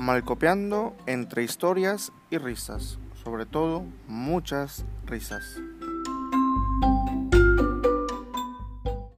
Malcopiando entre historias y risas, sobre todo muchas risas.